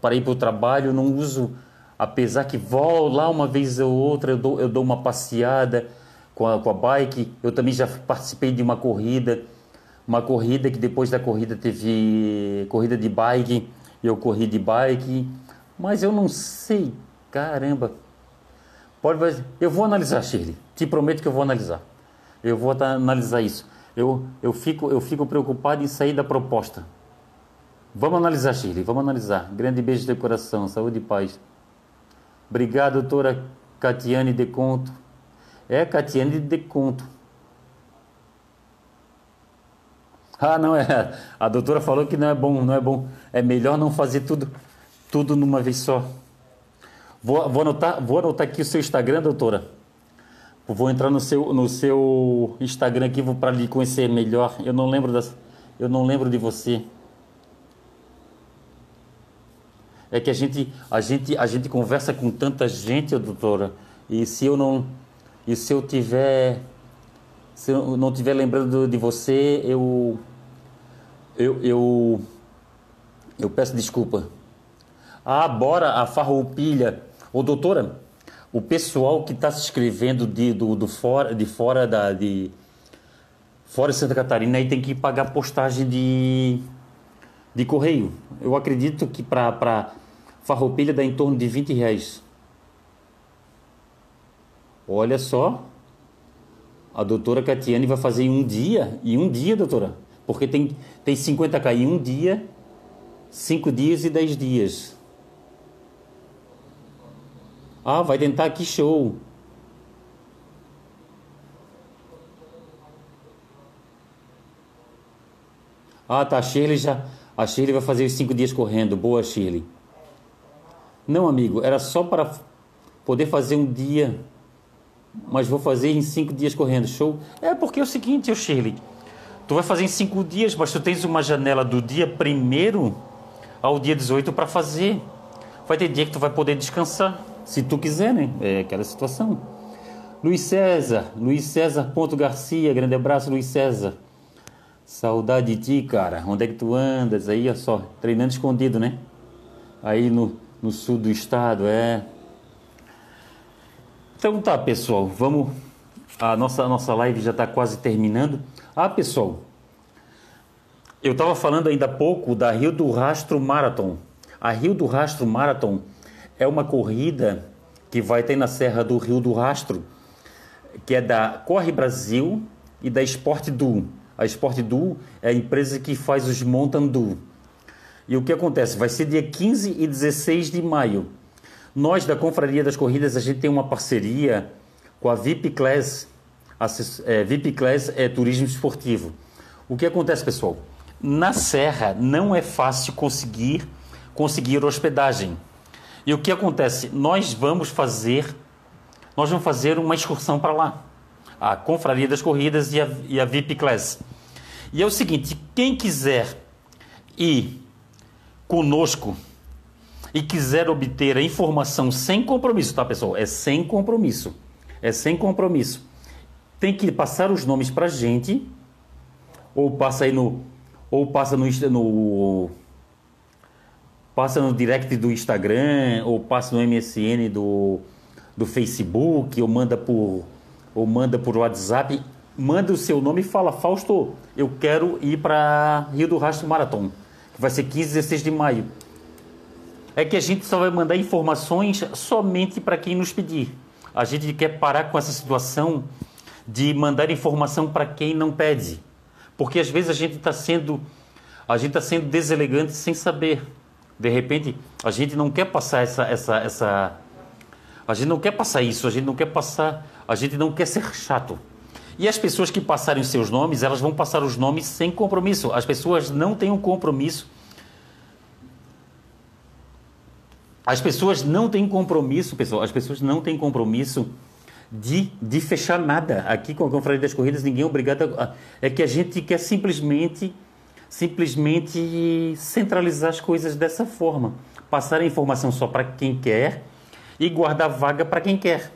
para ir para o trabalho. Não uso, apesar que vou lá uma vez ou outra, eu dou, eu dou uma passeada com a, com a bike. Eu também já participei de uma corrida uma corrida que depois da corrida teve corrida de bike, eu corri de bike, mas eu não sei, caramba. Pode, eu vou analisar, Shirley. Te prometo que eu vou analisar. Eu vou analisar isso. Eu, eu, fico, eu fico preocupado em sair da proposta. Vamos analisar, Shirley. Vamos analisar. Grande beijo de coração. Saúde e paz. Obrigado, doutora Catiane de Conto. É, Catiane de Conto. Ah, não é. A doutora falou que não é bom, não é bom. É melhor não fazer tudo, tudo numa vez só. Vou, vou anotar, vou anotar aqui o seu Instagram, doutora. Vou entrar no seu, no seu Instagram aqui para lhe conhecer melhor. Eu não lembro das, eu não lembro de você. É que a gente, a gente, a gente conversa com tanta gente, doutora. E se eu não, e se eu tiver se eu não estiver lembrando de você, eu, eu, eu, eu peço desculpa. Ah, bora a farroupilha. Ô, doutora, o pessoal que está se inscrevendo de, do, do fora, de fora da, de fora de Santa Catarina aí tem que pagar postagem de, de correio. Eu acredito que para farroupilha dá em torno de 20 reais. Olha só, a doutora Catiane vai fazer em um dia, em um dia, doutora, porque tem, tem 50k em um dia, 5 dias e 10 dias. Ah, vai tentar que show. Ah, tá, a Shirley já. A Shirley vai fazer os 5 dias correndo. Boa, Shirley. Não, amigo, era só para poder fazer um dia mas vou fazer em cinco dias correndo. Show? É porque é o seguinte, eu Shirley. Tu vai fazer em cinco dias, mas tu tens uma janela do dia primeiro ao dia 18 para fazer. Vai ter dia que tu vai poder descansar, se tu quiser, né? É aquela situação. Luiz César, Luiz César Ponto Garcia, grande abraço, Luiz César. Saudade de ti, cara. Onde é que tu andas? Aí, ó só, treinando escondido, né? Aí no, no sul do estado, é. Então tá, pessoal, vamos. A nossa, a nossa live já está quase terminando. Ah, pessoal, eu estava falando ainda há pouco da Rio do Rastro Marathon. A Rio do Rastro Marathon é uma corrida que vai ter na Serra do Rio do Rastro, que é da Corre Brasil e da Sport Duo. A Sport Duo é a empresa que faz os Mountain Duo. E o que acontece? Vai ser dia 15 e 16 de maio. Nós da Confraria das Corridas, a gente tem uma parceria com a VIP Class. É, VIP Class é turismo esportivo. O que acontece, pessoal? Na Serra não é fácil conseguir conseguir hospedagem. E o que acontece? Nós vamos fazer nós vamos fazer uma excursão para lá. A Confraria das Corridas e a, e a VIP Class. E é o seguinte, quem quiser ir conosco e quiser obter a informação sem compromisso, tá, pessoal? É sem compromisso. É sem compromisso. Tem que passar os nomes para gente ou passa aí no ou passa no, no passa no direct do Instagram ou passa no MSN do, do Facebook ou manda por ou manda por WhatsApp, manda o seu nome e fala Fausto, eu quero ir para Rio do Rastro Marathon, que vai ser 15 e 16 de maio. É que a gente só vai mandar informações somente para quem nos pedir. A gente quer parar com essa situação de mandar informação para quem não pede. Porque às vezes a gente está sendo a gente está sendo deselegante sem saber. De repente, a gente não quer passar essa, essa, essa. A gente não quer passar isso, a gente não quer passar. A gente não quer ser chato. E as pessoas que passarem os seus nomes, elas vão passar os nomes sem compromisso. As pessoas não têm um compromisso. As pessoas não têm compromisso, pessoal. As pessoas não têm compromisso de, de fechar nada. Aqui com a Confraria das Corridas, ninguém é obrigado a, É que a gente quer simplesmente, simplesmente centralizar as coisas dessa forma. Passar a informação só para quem quer e guardar vaga para quem quer.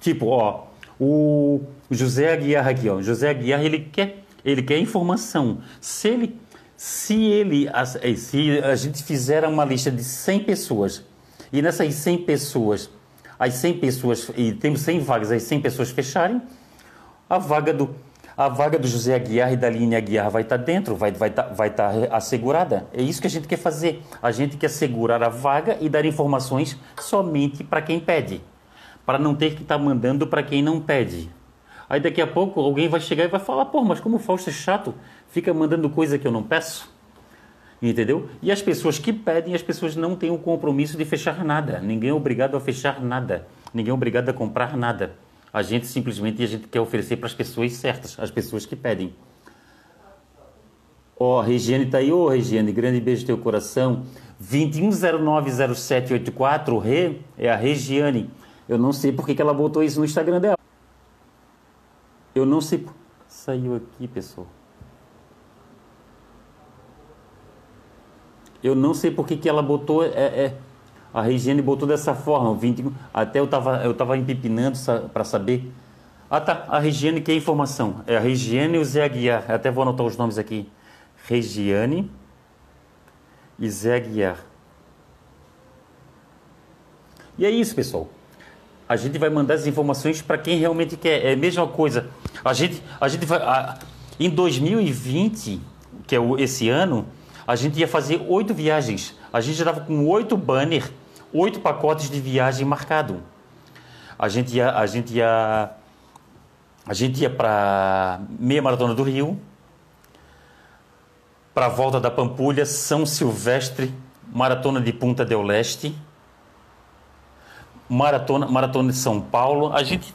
Tipo, ó, o José Aguiar aqui, ó. José Aguiar, ele quer, ele quer informação. Se ele, se ele, se a gente fizer uma lista de 100 pessoas e nessas 100 pessoas as 100 pessoas, e temos 100 vagas, as 100 pessoas fecharem, a vaga do, a vaga do José Aguiar e da linha Aguiar vai estar dentro, vai estar vai tá, vai tá assegurada. É isso que a gente quer fazer. A gente quer segurar a vaga e dar informações somente para quem pede, para não ter que estar tá mandando para quem não pede. Aí daqui a pouco alguém vai chegar e vai falar: pô, mas como o Fausto é chato, fica mandando coisa que eu não peço. Entendeu? E as pessoas que pedem, as pessoas não têm o compromisso de fechar nada. Ninguém é obrigado a fechar nada. Ninguém é obrigado a comprar nada. A gente simplesmente a gente quer oferecer para as pessoas certas, as pessoas que pedem. Ó, oh, Regiane está aí. Ô, oh, Regiane, grande beijo no teu coração. 21090784, Re, é a Regiane. Eu não sei por que, que ela botou isso no Instagram dela. Eu não sei. Saiu aqui, pessoal. Eu não sei por que, que ela botou. É, é, a Regiane botou dessa forma. 20, até eu estava eu tava empipinando para saber. Ah, tá. A Regiane quer informação. É a Regiane e o Zé Aguiar. Eu até vou anotar os nomes aqui. Regiane e Zé Aguiar. E é isso, pessoal. A gente vai mandar as informações para quem realmente quer. É a mesma coisa. A gente, a gente vai. A, em 2020, que é o, esse ano, a gente ia fazer oito viagens. A gente já estava com oito banners, oito pacotes de viagem marcado. A gente ia, a gente ia, a gente ia para meia maratona do Rio, para a volta da Pampulha, São Silvestre, maratona de Punta del Leste, maratona, maratona de São Paulo. A gente,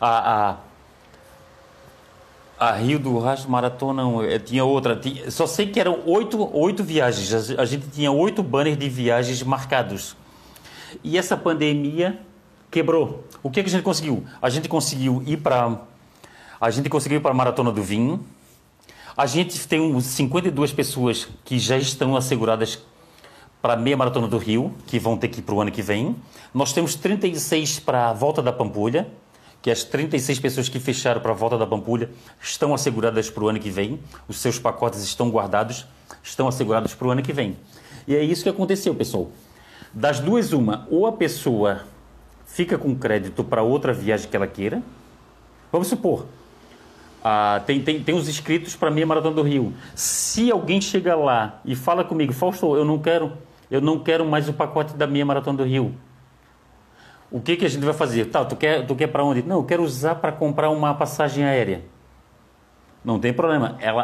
a, a a Rio do Rastro Maratona, eh, tinha outra. Tinha, só sei que eram oito, oito viagens. A, gente tinha oito banners de viagens marcados. E essa pandemia quebrou. O que, que a gente conseguiu? A gente conseguiu ir para. A gente conseguiu ir para a Maratona do Vinho. A gente tem uns 52 pessoas que já estão asseguradas para a meia maratona do Rio, que vão ter que ir para o ano que vem. Nós temos 36 para a volta da Pampulha que as 36 pessoas que fecharam para a volta da Pampulha estão asseguradas para o ano que vem, os seus pacotes estão guardados, estão assegurados para o ano que vem. E é isso que aconteceu, pessoal. Das duas, uma, ou a pessoa fica com crédito para outra viagem que ela queira. Vamos supor, ah, tem, tem, tem os inscritos para minha Maratona do Rio. Se alguém chega lá e fala comigo, Fausto, eu não quero, eu não quero mais o pacote da minha Maratona do Rio o que, que a gente vai fazer? Tá, tu quer, tu quer para onde? Não, eu quero usar para comprar uma passagem aérea. Não tem problema. Ela,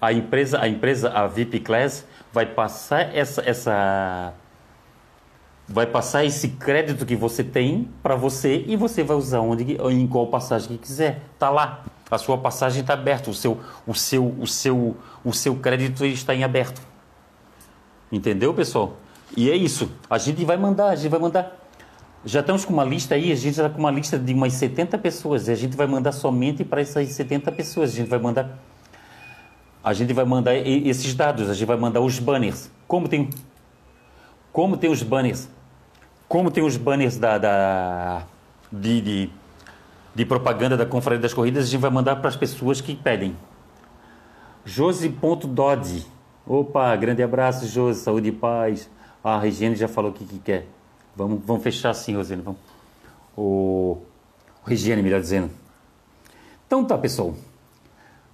a, a, empresa, a empresa, a VIP Class, vai passar essa, essa, vai passar esse crédito que você tem para você e você vai usar onde, em qual passagem que quiser. Tá lá. A sua passagem está aberta, o seu, o seu, o seu, o seu crédito está em aberto. Entendeu, pessoal? E é isso. A gente vai mandar, a gente vai mandar. Já estamos com uma lista aí, a gente está com uma lista de umas 70 pessoas. E a gente vai mandar somente para essas 70 pessoas. A gente vai mandar. A gente vai mandar esses dados, a gente vai mandar os banners. Como tem. Como tem os banners. Como tem os banners da. da de, de, de propaganda da Conferência das Corridas, a gente vai mandar para as pessoas que pedem. Josi.dodge. Opa, grande abraço, Josi. Saúde e paz. Ah, a Regiane já falou o que, que quer. Vamos, vamos fechar assim, Rosane. Vamos. O, o Regiane, melhor dizendo. Então tá, pessoal.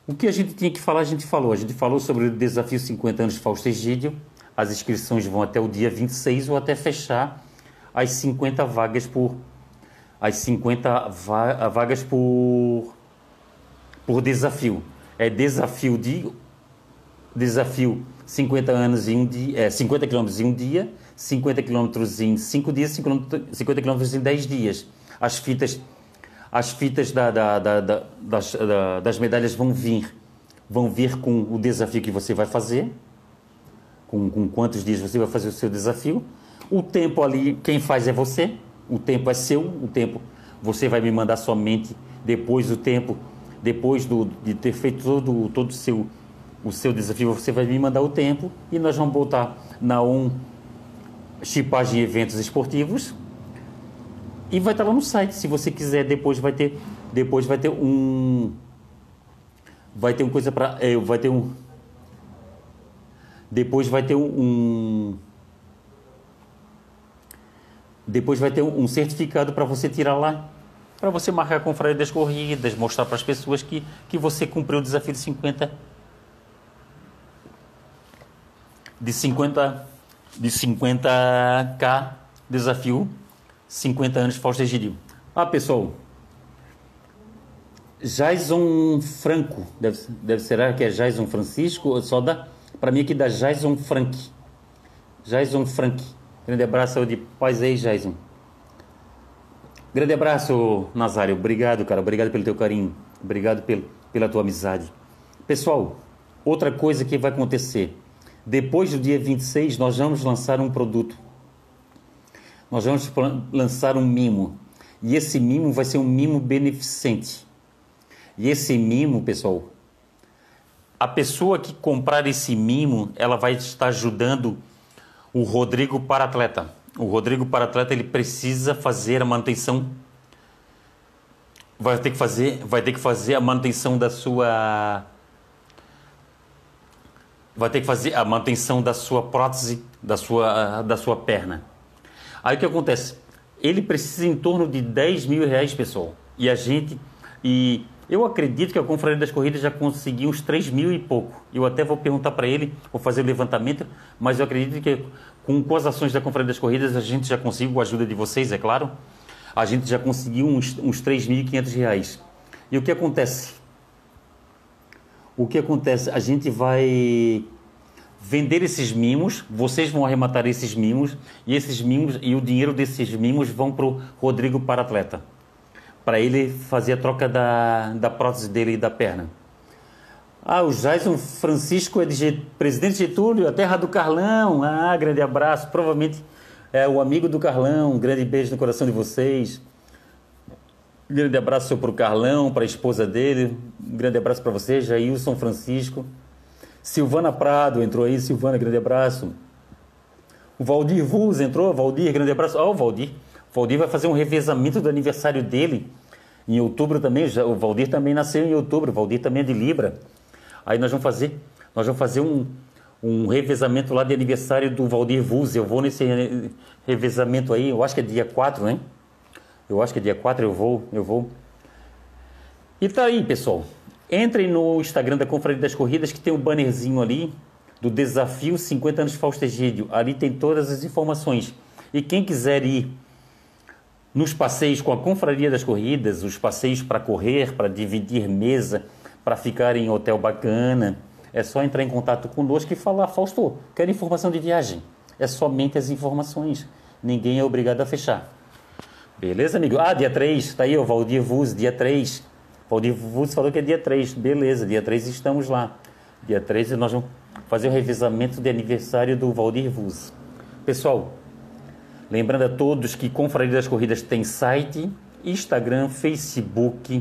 O que a gente tinha que falar, a gente falou. A gente falou sobre o desafio 50 anos de Fausto Egídio. As inscrições vão até o dia 26 ou até fechar as 50 vagas por as 50 va vagas por por desafio. É desafio de desafio 50 anos em um dia, é, 50 quilômetros em um dia, 50 quilômetros em 5 dias, 50 quilômetros em 10 dias. As fitas, as fitas da, da, da, das, das medalhas vão vir, vão vir com o desafio que você vai fazer, com, com quantos dias você vai fazer o seu desafio. O tempo ali, quem faz é você, o tempo é seu, o tempo você vai me mandar somente depois do tempo, depois do, de ter feito todo, todo o seu o seu desafio, você vai me mandar o tempo e nós vamos botar na um chipagem eventos esportivos e vai estar lá no site. Se você quiser, depois vai ter, depois vai ter um, vai ter uma coisa para, é, vai ter um, depois vai ter um, depois vai ter um certificado para você tirar lá, para você marcar a confraria das corridas, mostrar para as pessoas que, que você cumpriu o desafio de 50 de 50 de 50k desafio 50 anos Fausto Egídio. Ah, pessoal. Jason Franco, deve, deve ser que é Jason Francisco, só dá para mim aqui da Jason Frank. Jason Frank. Grande abraço de paz aí, Jason. Grande abraço, Nazário. Obrigado, cara. Obrigado pelo teu carinho. Obrigado pelo, pela tua amizade. Pessoal, outra coisa que vai acontecer. Depois do dia 26, nós vamos lançar um produto. Nós vamos lançar um mimo. E esse mimo vai ser um mimo beneficente. E esse mimo, pessoal, a pessoa que comprar esse mimo, ela vai estar ajudando o Rodrigo para atleta. O Rodrigo para atleta ele precisa fazer a manutenção vai ter que fazer, vai ter que fazer a manutenção da sua vai ter que fazer a manutenção da sua prótese, da sua, da sua perna. Aí o que acontece? Ele precisa em torno de 10 mil reais, pessoal. E a gente. E eu acredito que a Confraria das Corridas já conseguiu uns 3 mil e pouco. Eu até vou perguntar para ele, vou fazer o levantamento, mas eu acredito que com, com as ações da Confraria das Corridas a gente já conseguiu, com a ajuda de vocês, é claro, a gente já conseguiu uns, uns 3.500 reais. E o que acontece? O que acontece? A gente vai vender esses mimos, vocês vão arrematar esses mimos e esses mimos e o dinheiro desses mimos vão para o Rodrigo para atleta, para ele fazer a troca da, da prótese dele e da perna. Ah, o Jason Francisco é de Get... Presidente Getúlio, a terra do Carlão. Ah, grande abraço. Provavelmente é o amigo do Carlão. Um grande beijo no coração de vocês. Um grande abraço para o Carlão, para a esposa dele. Um grande abraço para você, Jailson Francisco. Silvana Prado entrou aí. Silvana, grande abraço. O Valdir Vuz entrou. Valdir, grande abraço. Ó, oh, o Valdir. O Valdir vai fazer um revezamento do aniversário dele em outubro também. O Valdir também nasceu em outubro. O Valdir também é de Libra. Aí nós vamos fazer, nós vamos fazer um, um revezamento lá de aniversário do Valdir Vuz. Eu vou nesse revezamento aí, eu acho que é dia 4, né? Eu acho que dia 4 eu vou, eu vou. E tá aí, pessoal. Entrem no Instagram da Confraria das Corridas que tem um bannerzinho ali do desafio 50 anos Fausto Egídio. Ali tem todas as informações. E quem quiser ir nos passeios com a Confraria das Corridas, os passeios para correr, para dividir mesa, para ficar em hotel bacana, é só entrar em contato conosco e falar, Fausto, quero informação de viagem. É somente as informações. Ninguém é obrigado a fechar. Beleza, amigo? Ah, dia 3, tá aí o Valdir Vuz, dia 3. Valdir Vuz falou que é dia 3. Beleza, dia 3 estamos lá. Dia 3 nós vamos fazer o revezamento de aniversário do Valdir Vuz. Pessoal, lembrando a todos que Confraria das Corridas tem site, Instagram, Facebook,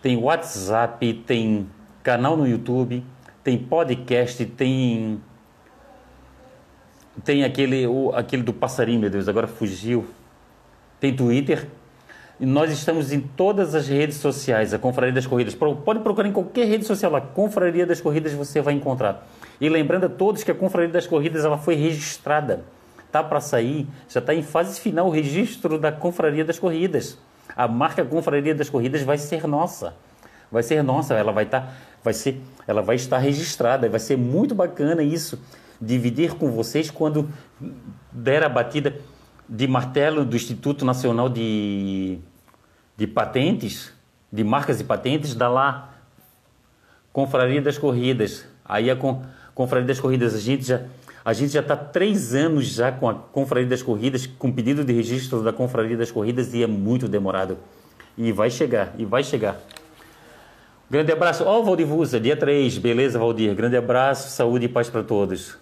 tem WhatsApp, tem canal no YouTube, tem podcast, tem tem aquele o, aquele do passarinho, meu Deus, agora fugiu. Tem Twitter. E nós estamos em todas as redes sociais, a Confraria das Corridas. Pode procurar em qualquer rede social lá, Confraria das Corridas você vai encontrar. E lembrando a todos que a Confraria das Corridas ela foi registrada. Tá para sair, já está em fase final o registro da Confraria das Corridas. A marca Confraria das Corridas vai ser nossa. Vai ser nossa, ela vai estar, tá, vai ser, ela vai estar registrada, vai ser muito bacana isso, dividir com vocês quando der a batida de martelo do Instituto Nacional de, de Patentes, de Marcas e Patentes, da lá Confraria das Corridas. Aí a Confraria das Corridas, a gente já a gente já está três anos já com a Confraria das Corridas, com pedido de registro da Confraria das Corridas e é muito demorado. E vai chegar, e vai chegar. Grande abraço. Ó, oh, Valdir Vusa, dia 3. Beleza, Valdir? Grande abraço, saúde e paz para todos.